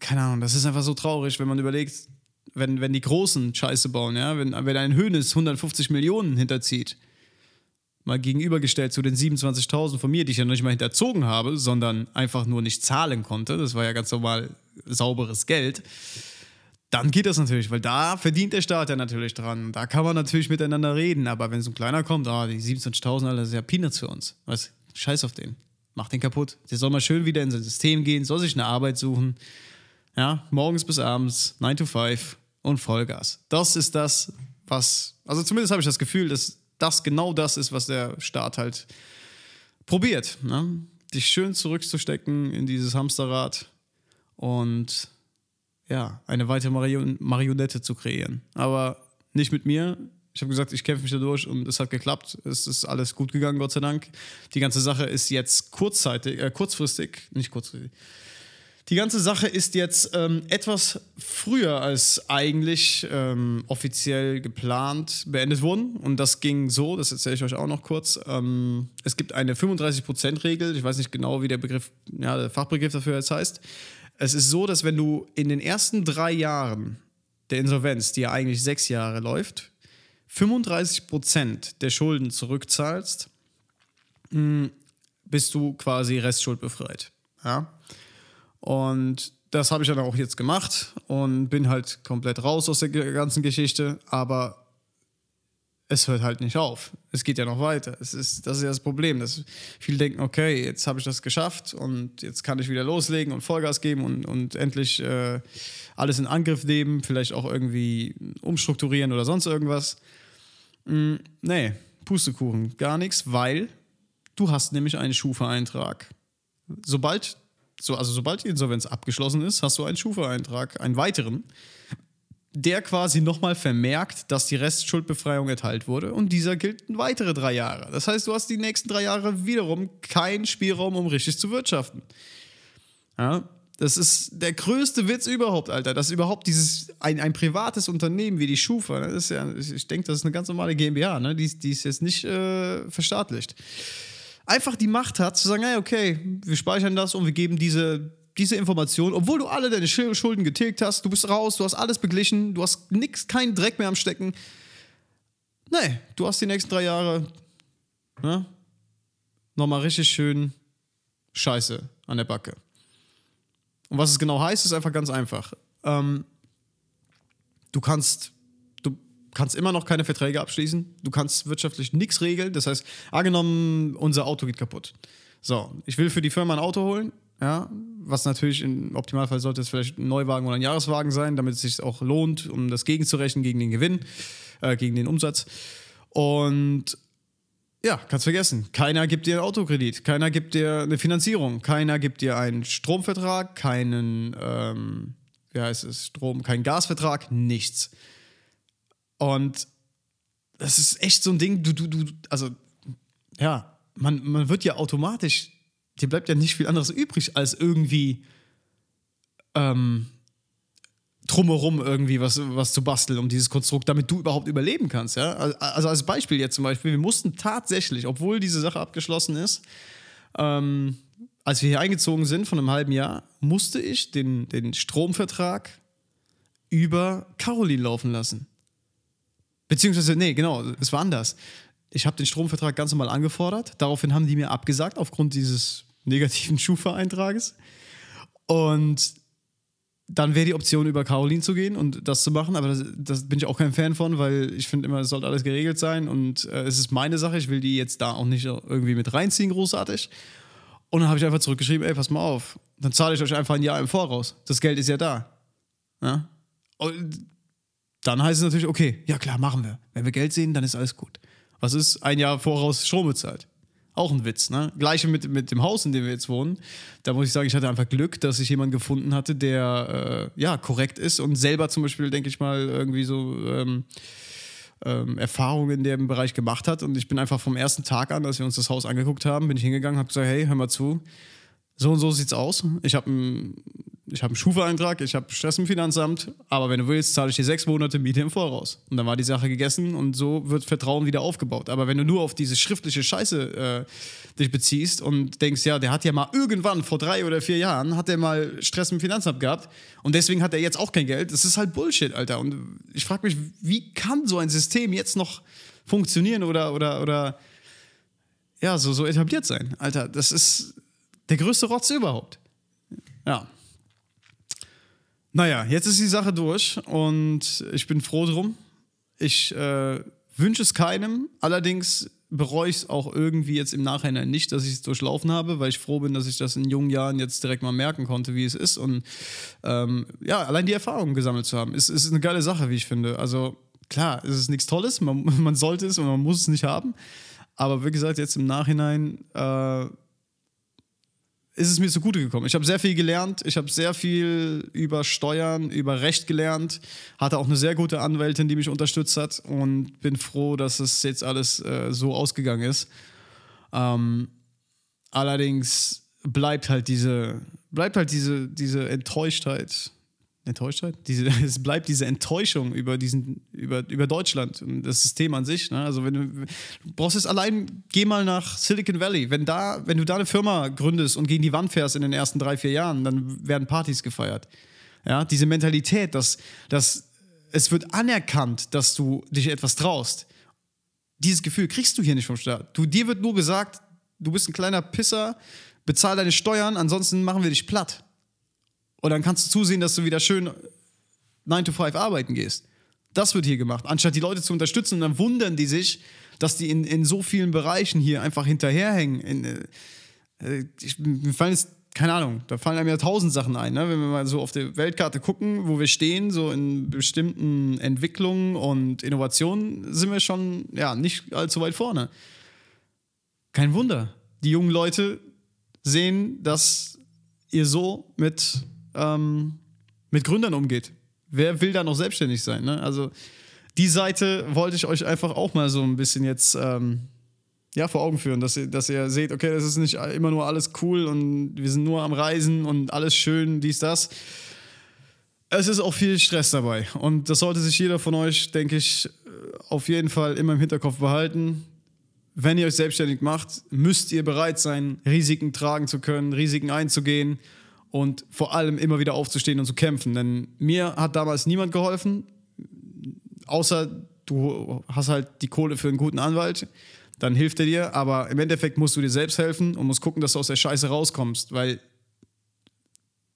keine Ahnung, das ist einfach so traurig, wenn man überlegt, wenn, wenn die Großen Scheiße bauen, ja, wenn, wenn ein Hönes 150 Millionen hinterzieht, mal gegenübergestellt zu den 27.000 von mir, die ich ja noch nicht mal hinterzogen habe, sondern einfach nur nicht zahlen konnte, das war ja ganz normal sauberes Geld, dann geht das natürlich, weil da verdient der Staat ja natürlich dran. Da kann man natürlich miteinander reden, aber wenn so ein kleiner kommt, ah, die 27.000, Alter, das ist ja Peanuts für uns. Was? Scheiß auf den mach den kaputt. Der soll mal schön wieder in sein System gehen, soll sich eine Arbeit suchen. Ja, morgens bis abends, 9 to 5 und Vollgas. Das ist das, was, also zumindest habe ich das Gefühl, dass das genau das ist, was der Staat halt probiert. Ne? Dich schön zurückzustecken in dieses Hamsterrad und ja, eine weitere Marion Marionette zu kreieren. Aber nicht mit mir, ich habe gesagt, ich kämpfe mich da durch und es hat geklappt. Es ist alles gut gegangen, Gott sei Dank. Die ganze Sache ist jetzt kurzzeitig, äh, kurzfristig, nicht kurzfristig. Die ganze Sache ist jetzt ähm, etwas früher als eigentlich ähm, offiziell geplant beendet worden. Und das ging so, das erzähle ich euch auch noch kurz. Ähm, es gibt eine 35%-Regel. Ich weiß nicht genau, wie der Begriff, ja, der Fachbegriff dafür jetzt heißt. Es ist so, dass wenn du in den ersten drei Jahren der Insolvenz, die ja eigentlich sechs Jahre läuft, 35 Prozent der Schulden zurückzahlst, hm, bist du quasi restschuldbefreit. Ja? Und das habe ich dann auch jetzt gemacht und bin halt komplett raus aus der ganzen Geschichte, aber es hört halt nicht auf. Es geht ja noch weiter. Es ist, das ist ja das Problem, dass viele denken, okay, jetzt habe ich das geschafft und jetzt kann ich wieder loslegen und Vollgas geben und, und endlich äh, alles in Angriff nehmen, vielleicht auch irgendwie umstrukturieren oder sonst irgendwas. Mm, nee, Pustekuchen, gar nichts, weil du hast nämlich einen Schufa-Eintrag. Sobald, so, also sobald die Insolvenz abgeschlossen ist, hast du einen Schufa-Eintrag, einen weiteren, der quasi nochmal vermerkt, dass die Restschuldbefreiung erteilt wurde und dieser gilt weitere drei Jahre. Das heißt, du hast die nächsten drei Jahre wiederum keinen Spielraum, um richtig zu wirtschaften. Ja, das ist der größte Witz überhaupt, Alter. Dass überhaupt dieses, ein, ein privates Unternehmen wie die Schufa, ne, ist ja, ich denke, das ist eine ganz normale GmbH, ne? die, die ist jetzt nicht äh, verstaatlicht. Einfach die Macht hat, zu sagen, hey, okay, wir speichern das und wir geben diese, diese Information, obwohl du alle deine Schulden getilgt hast, du bist raus, du hast alles beglichen, du hast nix, keinen Dreck mehr am Stecken. Nee, du hast die nächsten drei Jahre ne, nochmal richtig schön Scheiße an der Backe. Und was es genau heißt, ist einfach ganz einfach. Ähm, du kannst kannst immer noch keine Verträge abschließen. Du kannst wirtschaftlich nichts regeln. Das heißt, angenommen, unser Auto geht kaputt. So, ich will für die Firma ein Auto holen. Ja, was natürlich im Optimalfall sollte es vielleicht ein Neuwagen oder ein Jahreswagen sein, damit es sich auch lohnt, um das gegenzurechnen gegen den Gewinn, äh, gegen den Umsatz. Und ja, kannst vergessen. Keiner gibt dir einen Autokredit, keiner gibt dir eine Finanzierung, keiner gibt dir einen Stromvertrag, keinen, ähm, wie heißt es, Strom, keinen Gasvertrag, nichts. Und das ist echt so ein Ding, du, du, du, also, ja, man, man wird ja automatisch dir bleibt ja nicht viel anderes übrig, als irgendwie ähm, drumherum irgendwie was, was zu basteln, um dieses Konstrukt, damit du überhaupt überleben kannst. Ja? Also als Beispiel jetzt zum Beispiel, wir mussten tatsächlich, obwohl diese Sache abgeschlossen ist, ähm, als wir hier eingezogen sind von einem halben Jahr, musste ich den, den Stromvertrag über Caroline laufen lassen. Beziehungsweise, nee, genau, es war anders. Ich habe den Stromvertrag ganz normal angefordert. Daraufhin haben die mir abgesagt aufgrund dieses negativen Schufa-Eintrages. Und dann wäre die Option, über Caroline zu gehen und das zu machen. Aber das, das bin ich auch kein Fan von, weil ich finde immer, es sollte alles geregelt sein und äh, es ist meine Sache. Ich will die jetzt da auch nicht irgendwie mit reinziehen, großartig. Und dann habe ich einfach zurückgeschrieben: ey, pass mal auf, dann zahle ich euch einfach ein Jahr im Voraus. Das Geld ist ja da. Ja? Und dann heißt es natürlich: okay, ja klar, machen wir. Wenn wir Geld sehen, dann ist alles gut. Was ist ein Jahr voraus Strom bezahlt? Auch ein Witz, ne? Gleiche mit, mit dem Haus, in dem wir jetzt wohnen. Da muss ich sagen, ich hatte einfach Glück, dass ich jemanden gefunden hatte, der äh, ja korrekt ist und selber zum Beispiel, denke ich mal, irgendwie so ähm, ähm, Erfahrungen in dem Bereich gemacht hat. Und ich bin einfach vom ersten Tag an, als wir uns das Haus angeguckt haben, bin ich hingegangen, habe gesagt, hey, hör mal zu, so und so sieht's aus. Ich habe einen ich hab einen Schufa-Eintrag, ich habe Stress im Finanzamt, aber wenn du willst, zahle ich dir sechs Monate Miete im Voraus. Und dann war die Sache gegessen und so wird Vertrauen wieder aufgebaut. Aber wenn du nur auf diese schriftliche Scheiße äh, dich beziehst und denkst, ja, der hat ja mal irgendwann vor drei oder vier Jahren, hat er mal Stress im Finanzamt gehabt und deswegen hat er jetzt auch kein Geld, das ist halt Bullshit, Alter. Und ich frage mich, wie kann so ein System jetzt noch funktionieren oder, oder, oder ja, so, so etabliert sein? Alter, das ist der größte Rotz überhaupt. Ja. Naja, jetzt ist die Sache durch und ich bin froh drum. Ich äh, wünsche es keinem. Allerdings bereue ich es auch irgendwie jetzt im Nachhinein nicht, dass ich es durchlaufen habe, weil ich froh bin, dass ich das in jungen Jahren jetzt direkt mal merken konnte, wie es ist. Und ähm, ja, allein die Erfahrung gesammelt zu haben, ist, ist eine geile Sache, wie ich finde. Also klar, es ist nichts Tolles, man, man sollte es und man muss es nicht haben. Aber wie gesagt, jetzt im Nachhinein äh, ist es mir zugute gekommen. Ich habe sehr viel gelernt. Ich habe sehr viel über Steuern, über Recht gelernt. Hatte auch eine sehr gute Anwältin, die mich unterstützt hat und bin froh, dass es jetzt alles äh, so ausgegangen ist. Ähm, allerdings bleibt halt diese, bleibt halt diese, diese Enttäuschtheit Enttäuschtheit? Diese, es bleibt diese Enttäuschung über, diesen, über, über Deutschland und das System an sich. Ne? Also wenn du, du brauchst es allein, geh mal nach Silicon Valley. Wenn, da, wenn du da eine Firma gründest und gegen die Wand fährst in den ersten drei, vier Jahren, dann werden Partys gefeiert. Ja? Diese Mentalität, dass, dass es wird anerkannt, dass du dich etwas traust. Dieses Gefühl kriegst du hier nicht vom Staat. Du, dir wird nur gesagt, du bist ein kleiner Pisser, bezahl deine Steuern, ansonsten machen wir dich platt. Und dann kannst du zusehen, dass du wieder schön 9 to 5 arbeiten gehst. Das wird hier gemacht. Anstatt die Leute zu unterstützen, und dann wundern die sich, dass die in, in so vielen Bereichen hier einfach hinterherhängen. In, äh, ich, mir fallen jetzt, keine Ahnung, da fallen einem ja tausend Sachen ein. Ne? Wenn wir mal so auf der Weltkarte gucken, wo wir stehen, so in bestimmten Entwicklungen und Innovationen, sind wir schon ja, nicht allzu weit vorne. Kein Wunder. Die jungen Leute sehen, dass ihr so mit ähm, mit Gründern umgeht. Wer will da noch selbstständig sein? Ne? Also die Seite wollte ich euch einfach auch mal so ein bisschen jetzt ähm, ja, vor Augen führen, dass ihr, dass ihr seht, okay, das ist nicht immer nur alles cool und wir sind nur am Reisen und alles schön, dies, das. Es ist auch viel Stress dabei und das sollte sich jeder von euch, denke ich, auf jeden Fall immer im Hinterkopf behalten. Wenn ihr euch selbstständig macht, müsst ihr bereit sein, Risiken tragen zu können, Risiken einzugehen und vor allem immer wieder aufzustehen und zu kämpfen. Denn mir hat damals niemand geholfen, außer du hast halt die Kohle für einen guten Anwalt, dann hilft er dir, aber im Endeffekt musst du dir selbst helfen und musst gucken, dass du aus der Scheiße rauskommst, weil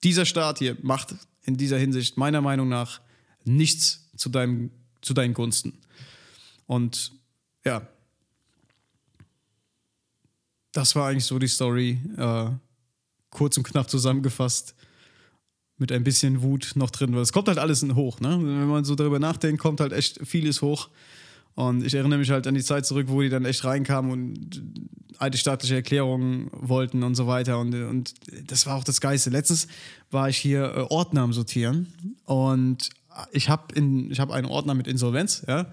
dieser Staat hier macht in dieser Hinsicht meiner Meinung nach nichts zu, deinem, zu deinen Gunsten. Und ja, das war eigentlich so die Story. Äh, kurz und knapp zusammengefasst mit ein bisschen Wut noch drin, weil es kommt halt alles hoch, ne? Wenn man so darüber nachdenkt, kommt halt echt vieles hoch. Und ich erinnere mich halt an die Zeit zurück, wo die dann echt reinkamen und alte staatliche Erklärungen wollten und so weiter. Und, und das war auch das Geiste. Letztens war ich hier äh, Ordner am Sortieren und ich habe hab einen Ordner mit Insolvenz, ja.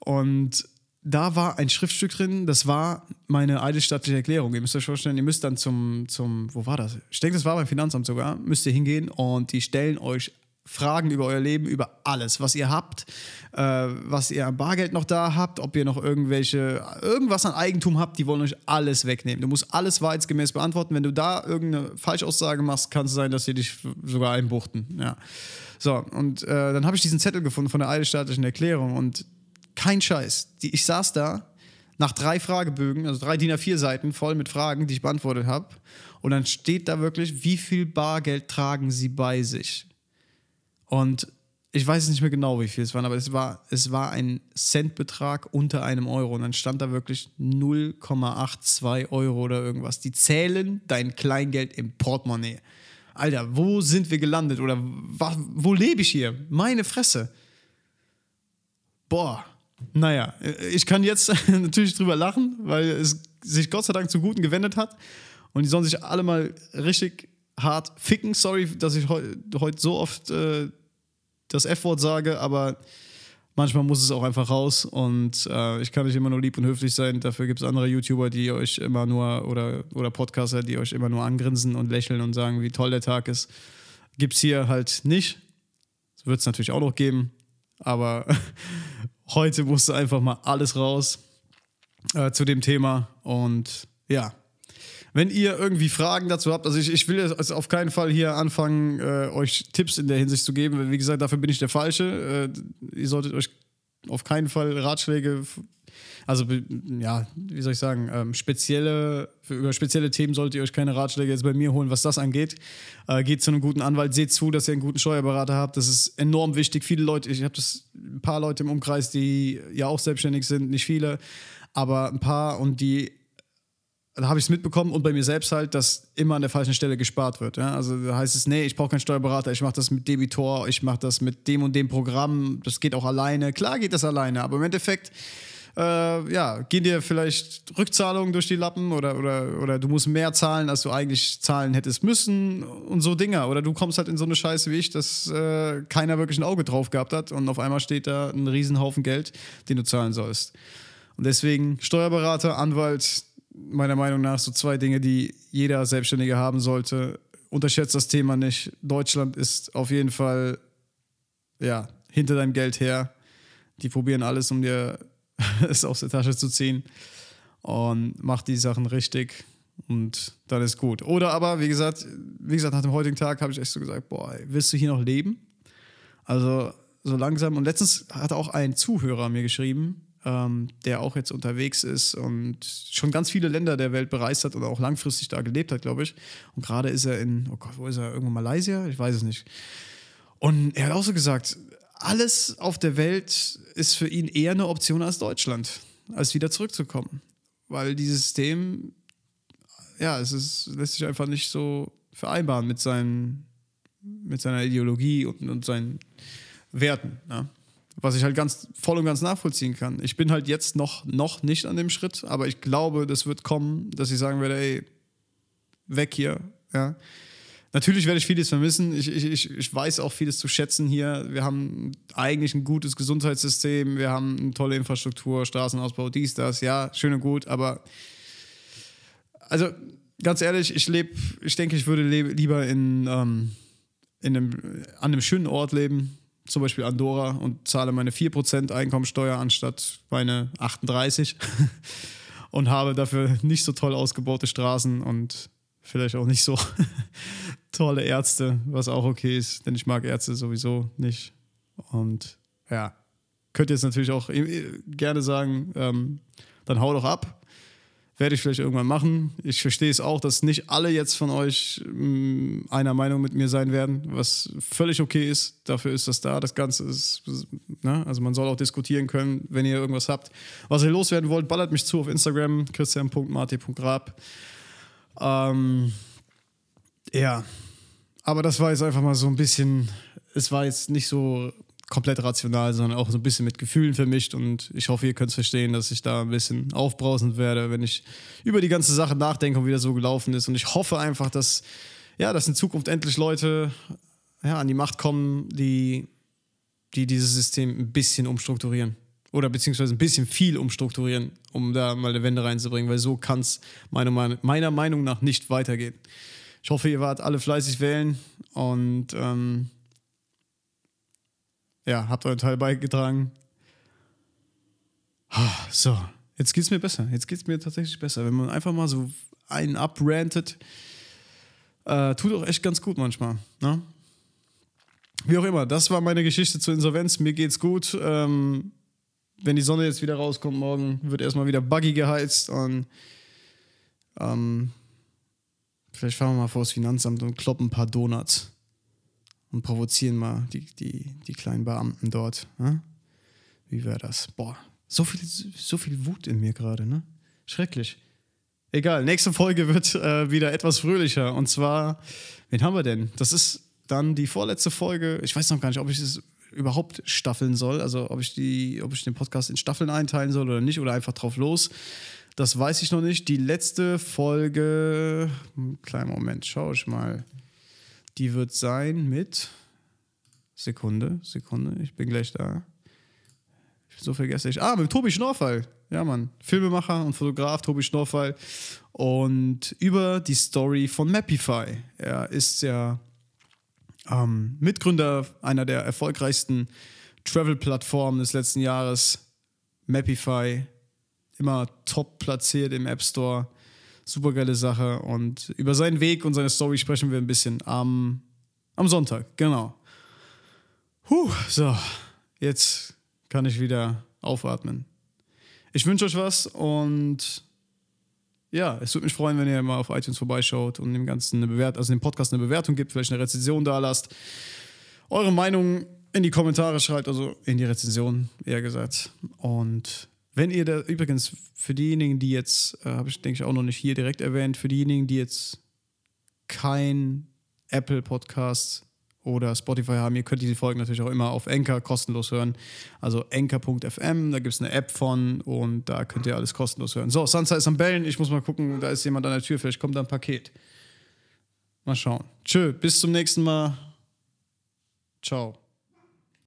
Und da war ein Schriftstück drin, das war meine eidesstattliche Erklärung. Ihr müsst euch vorstellen, ihr müsst dann zum, zum, wo war das? Ich denke, das war beim Finanzamt sogar, müsst ihr hingehen und die stellen euch Fragen über euer Leben, über alles, was ihr habt, äh, was ihr an Bargeld noch da habt, ob ihr noch irgendwelche, irgendwas an Eigentum habt, die wollen euch alles wegnehmen. Du musst alles wahrheitsgemäß beantworten. Wenn du da irgendeine Falschaussage machst, kann es sein, dass sie dich sogar einbuchten. Ja. So, und äh, dann habe ich diesen Zettel gefunden von der eidesstaatlichen Erklärung und kein Scheiß. Die, ich saß da nach drei Fragebögen, also drei DIN A4 Seiten voll mit Fragen, die ich beantwortet habe. Und dann steht da wirklich, wie viel Bargeld tragen sie bei sich? Und ich weiß nicht mehr genau, wie viel es waren, aber es war, es war ein Centbetrag unter einem Euro. Und dann stand da wirklich 0,82 Euro oder irgendwas. Die zählen dein Kleingeld im Portemonnaie. Alter, wo sind wir gelandet? Oder wo, wo lebe ich hier? Meine Fresse. Boah. Naja, ich kann jetzt natürlich drüber lachen, weil es sich Gott sei Dank zum Guten gewendet hat. Und die sollen sich alle mal richtig hart ficken. Sorry, dass ich heute heut so oft äh, das F-Wort sage, aber manchmal muss es auch einfach raus und äh, ich kann nicht immer nur lieb und höflich sein. Dafür gibt es andere YouTuber, die euch immer nur oder, oder Podcaster, die euch immer nur angrinsen und lächeln und sagen, wie toll der Tag ist. Gibt es hier halt nicht. Wird es natürlich auch noch geben, aber heute musste einfach mal alles raus äh, zu dem Thema und ja, wenn ihr irgendwie Fragen dazu habt, also ich, ich will jetzt auf keinen Fall hier anfangen, äh, euch Tipps in der Hinsicht zu geben. Wie gesagt, dafür bin ich der Falsche. Äh, ihr solltet euch auf keinen Fall Ratschläge, also ja, wie soll ich sagen, ähm, spezielle, über spezielle Themen solltet ihr euch keine Ratschläge jetzt bei mir holen, was das angeht. Äh, geht zu einem guten Anwalt, seht zu, dass ihr einen guten Steuerberater habt. Das ist enorm wichtig. Viele Leute, ich habe das ein paar Leute im Umkreis, die ja auch selbstständig sind, nicht viele, aber ein paar und die da habe ich es mitbekommen und bei mir selbst halt, dass immer an der falschen Stelle gespart wird. Ja? Also da heißt es, nee, ich brauche keinen Steuerberater, ich mache das mit Debitor, ich mache das mit dem und dem Programm, das geht auch alleine. Klar geht das alleine, aber im Endeffekt, äh, ja, gehen dir vielleicht Rückzahlungen durch die Lappen oder, oder, oder du musst mehr zahlen, als du eigentlich zahlen hättest müssen und so Dinger. Oder du kommst halt in so eine Scheiße wie ich, dass äh, keiner wirklich ein Auge drauf gehabt hat und auf einmal steht da ein Riesenhaufen Geld, den du zahlen sollst. Und deswegen Steuerberater, Anwalt, meiner Meinung nach so zwei Dinge, die jeder Selbstständige haben sollte. Unterschätzt das Thema nicht. Deutschland ist auf jeden Fall ja, hinter deinem Geld her. Die probieren alles, um dir es aus der Tasche zu ziehen. Und mach die Sachen richtig und dann ist gut. Oder aber, wie gesagt, wie gesagt, nach dem heutigen Tag habe ich echt so gesagt, boah, willst du hier noch leben? Also so langsam. Und letztens hat auch ein Zuhörer mir geschrieben, ähm, der auch jetzt unterwegs ist und schon ganz viele Länder der Welt bereist hat oder auch langfristig da gelebt hat, glaube ich. Und gerade ist er in, oh Gott, wo ist er? Irgendwo Malaysia? Ich weiß es nicht. Und er hat auch so gesagt, alles auf der Welt ist für ihn eher eine Option als Deutschland, als wieder zurückzukommen. Weil dieses System, ja, es ist, lässt sich einfach nicht so vereinbaren mit, seinen, mit seiner Ideologie und, und seinen Werten. Ja was ich halt ganz voll und ganz nachvollziehen kann. Ich bin halt jetzt noch, noch nicht an dem Schritt, aber ich glaube, das wird kommen, dass ich sagen werde, ey, weg hier. Ja. Natürlich werde ich vieles vermissen. Ich, ich, ich weiß auch vieles zu schätzen hier. Wir haben eigentlich ein gutes Gesundheitssystem, wir haben eine tolle Infrastruktur, Straßenausbau, dies, das, ja, schön und gut, aber also ganz ehrlich, ich lebe, ich denke, ich würde lieber in, ähm, in einem, an einem schönen Ort leben, zum Beispiel Andorra und zahle meine 4% Einkommensteuer anstatt meine 38% und habe dafür nicht so toll ausgebaute Straßen und vielleicht auch nicht so tolle Ärzte, was auch okay ist, denn ich mag Ärzte sowieso nicht. Und ja, könnt ihr jetzt natürlich auch gerne sagen, ähm, dann hau doch ab. Werde ich vielleicht irgendwann machen. Ich verstehe es auch, dass nicht alle jetzt von euch mh, mm, einer Meinung mit mir sein werden, was völlig okay ist. Dafür ist das da. Das Ganze ist, ne? also man soll auch diskutieren können, wenn ihr irgendwas habt. Was ihr loswerden wollt, ballert mich zu auf Instagram, christian.marti.grab. Ähm, ja, aber das war jetzt einfach mal so ein bisschen, es war jetzt nicht so komplett rational, sondern auch so ein bisschen mit Gefühlen vermischt. Und ich hoffe, ihr könnt es verstehen, dass ich da ein bisschen aufbrausend werde, wenn ich über die ganze Sache nachdenke und wie das so gelaufen ist. Und ich hoffe einfach, dass, ja, dass in Zukunft endlich Leute ja, an die Macht kommen, die, die dieses System ein bisschen umstrukturieren. Oder beziehungsweise ein bisschen viel umstrukturieren, um da mal eine Wende reinzubringen, weil so kann es meiner, meiner Meinung nach nicht weitergehen. Ich hoffe, ihr wart alle fleißig wählen und ähm, ja, habt euren Teil beigetragen. So, jetzt geht es mir besser. Jetzt geht es mir tatsächlich besser. Wenn man einfach mal so einen abrantet, äh, tut auch echt ganz gut manchmal. Ne? Wie auch immer, das war meine Geschichte zur Insolvenz. Mir geht's gut. Ähm, wenn die Sonne jetzt wieder rauskommt morgen, wird erstmal wieder Buggy geheizt und ähm, vielleicht fahren wir mal vor das Finanzamt und kloppen ein paar Donuts und provozieren mal die, die, die kleinen Beamten dort. Ne? Wie wäre das? Boah, so viel, so viel Wut in mir gerade, ne? Schrecklich. Egal, nächste Folge wird äh, wieder etwas fröhlicher. Und zwar, wen haben wir denn? Das ist dann die vorletzte Folge. Ich weiß noch gar nicht, ob ich es überhaupt staffeln soll. Also ob ich, die, ob ich den Podcast in Staffeln einteilen soll oder nicht oder einfach drauf los. Das weiß ich noch nicht. Die letzte Folge, kleinen Moment, schaue ich mal. Die wird sein mit Sekunde, Sekunde, ich bin gleich da. So vergesse ich. Ah, mit Tobi Schnorfall. Ja, Mann. Filmemacher und Fotograf Tobi Schnorfall. Und über die Story von Mapify. Er ist ja ähm, Mitgründer einer der erfolgreichsten Travel-Plattformen des letzten Jahres. Mapify. Immer top platziert im App Store. Super geile Sache. Und über seinen Weg und seine Story sprechen wir ein bisschen am, am Sonntag. Genau. Puh, so. Jetzt kann ich wieder aufatmen. Ich wünsche euch was und ja, es würde mich freuen, wenn ihr mal auf iTunes vorbeischaut und dem Ganzen eine Bewertung, also dem Podcast eine Bewertung gibt, vielleicht eine Rezension da lasst. Eure Meinung in die Kommentare schreibt, also in die Rezension, eher gesagt. Und wenn ihr da übrigens für diejenigen, die jetzt, äh, habe ich denke ich auch noch nicht hier direkt erwähnt, für diejenigen, die jetzt kein Apple Podcast oder Spotify haben, ihr könnt diese Folgen natürlich auch immer auf Anchor kostenlos hören. Also anchor.fm, da gibt es eine App von und da könnt ihr alles kostenlos hören. So, Sansa ist am Bellen, ich muss mal gucken, da ist jemand an der Tür, vielleicht kommt da ein Paket. Mal schauen. Tschö, bis zum nächsten Mal. Ciao.